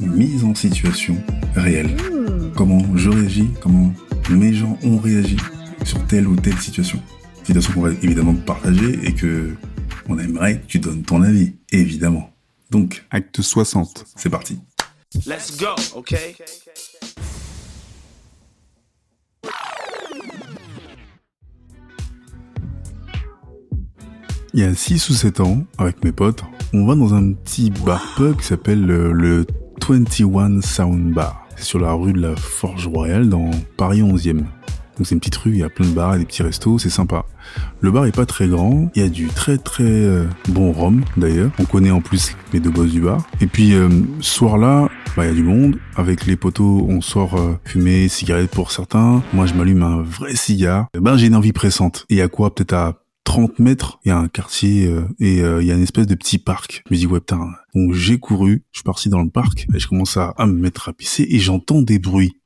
Mise en situation réelle. Comment je réagis, comment mes gens ont réagi sur telle ou telle situation. Situation qu'on va évidemment partager et que on aimerait que tu donnes ton avis, évidemment. Donc, acte 60, c'est parti. Let's go, okay? Il y a 6 ou 7 ans, avec mes potes, on va dans un petit bar pub qui s'appelle le, le 21 Sound Bar. C'est sur la rue de la Forge Royale dans Paris 11e. Donc c'est une petite rue, il y a plein de bars et des petits restos, c'est sympa. Le bar est pas très grand, il y a du très très euh, bon rhum d'ailleurs. On connaît en plus les deux boss du bar. Et puis euh, ce soir-là, bah, il y a du monde. Avec les poteaux, on sort euh, fumer, cigarette pour certains. Moi je m'allume un vrai cigare. Ben j'ai une envie pressante. Et a quoi Peut-être à 30 mètres, il y a un quartier euh, et euh, il y a une espèce de petit parc. Je me dis ouais putain. Donc j'ai couru, je suis parti dans le parc et je commence à, à me mettre à pisser et j'entends des bruits.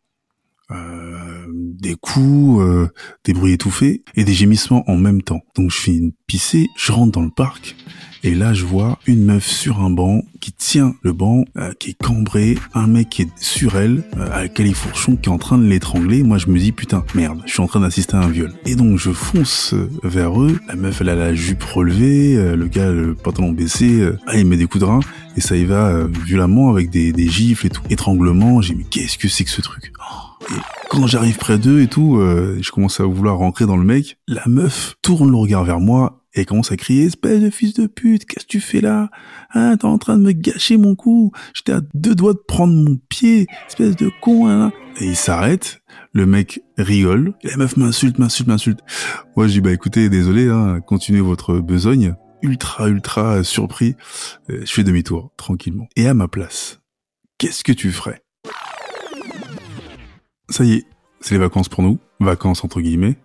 Euh, des coups, euh, des bruits étouffés et des gémissements en même temps. Donc je finis de pisser, je rentre dans le parc et là je vois une meuf sur un banc qui tient le banc, euh, qui est cambré, un mec qui est sur elle, euh, à califourchon qui est en train de l'étrangler. Moi je me dis putain merde, je suis en train d'assister à un viol. Et donc je fonce euh, vers eux. La meuf elle a la jupe relevée, euh, le gars le pantalon baissé, euh, ah, il met des coups de rein et ça y va euh, violemment avec des, des gifles et tout, étranglement. J'ai mais qu'est-ce que c'est que ce truc? Oh. Et quand j'arrive près d'eux et tout, euh, je commence à vouloir rentrer dans le mec. La meuf tourne le regard vers moi et commence à crier espèce de fils de pute, qu'est-ce que tu fais là? Hein, t'es en train de me gâcher mon coup. J'étais à deux doigts de prendre mon pied, espèce de con. Hein. Et il s'arrête. Le mec rigole. Et la meuf m'insulte, m'insulte, m'insulte. Moi, je dis bah écoutez, désolé, hein, continuez votre besogne. Ultra, ultra surpris. Euh, Je fais demi-tour tranquillement. Et à ma place, qu'est-ce que tu ferais? Ça y est, c'est les vacances pour nous, vacances entre guillemets.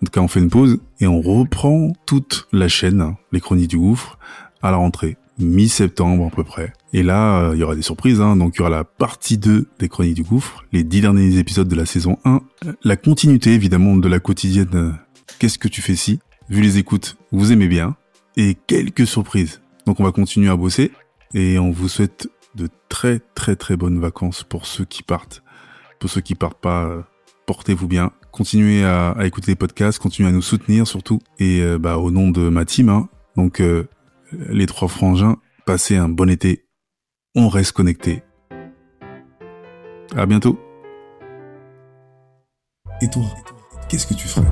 En tout cas, on fait une pause et on reprend toute la chaîne, hein, les chroniques du gouffre, à la rentrée, mi-septembre à peu près. Et là, euh, il y aura des surprises, hein, donc il y aura la partie 2 des chroniques du gouffre, les dix derniers épisodes de la saison 1, euh, la continuité évidemment de la quotidienne euh, Qu'est-ce que tu fais si? Vu les écoutes, vous aimez bien, et quelques surprises. Donc on va continuer à bosser, et on vous souhaite de très très très bonnes vacances pour ceux qui partent. Pour ceux qui partent pas, euh, portez-vous bien. Continuez à, à écouter les podcasts, continuez à nous soutenir surtout. Et euh, bah, au nom de ma team, hein, donc euh, les trois frangins, passez un bon été. On reste connecté. À bientôt. Et toi, qu'est-ce que tu ferais?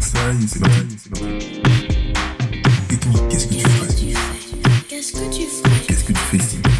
Ça y est, c'est parti. Et toi, qu'est-ce que tu ferais? Qu'est-ce que tu ferais? Qu'est-ce que tu fais que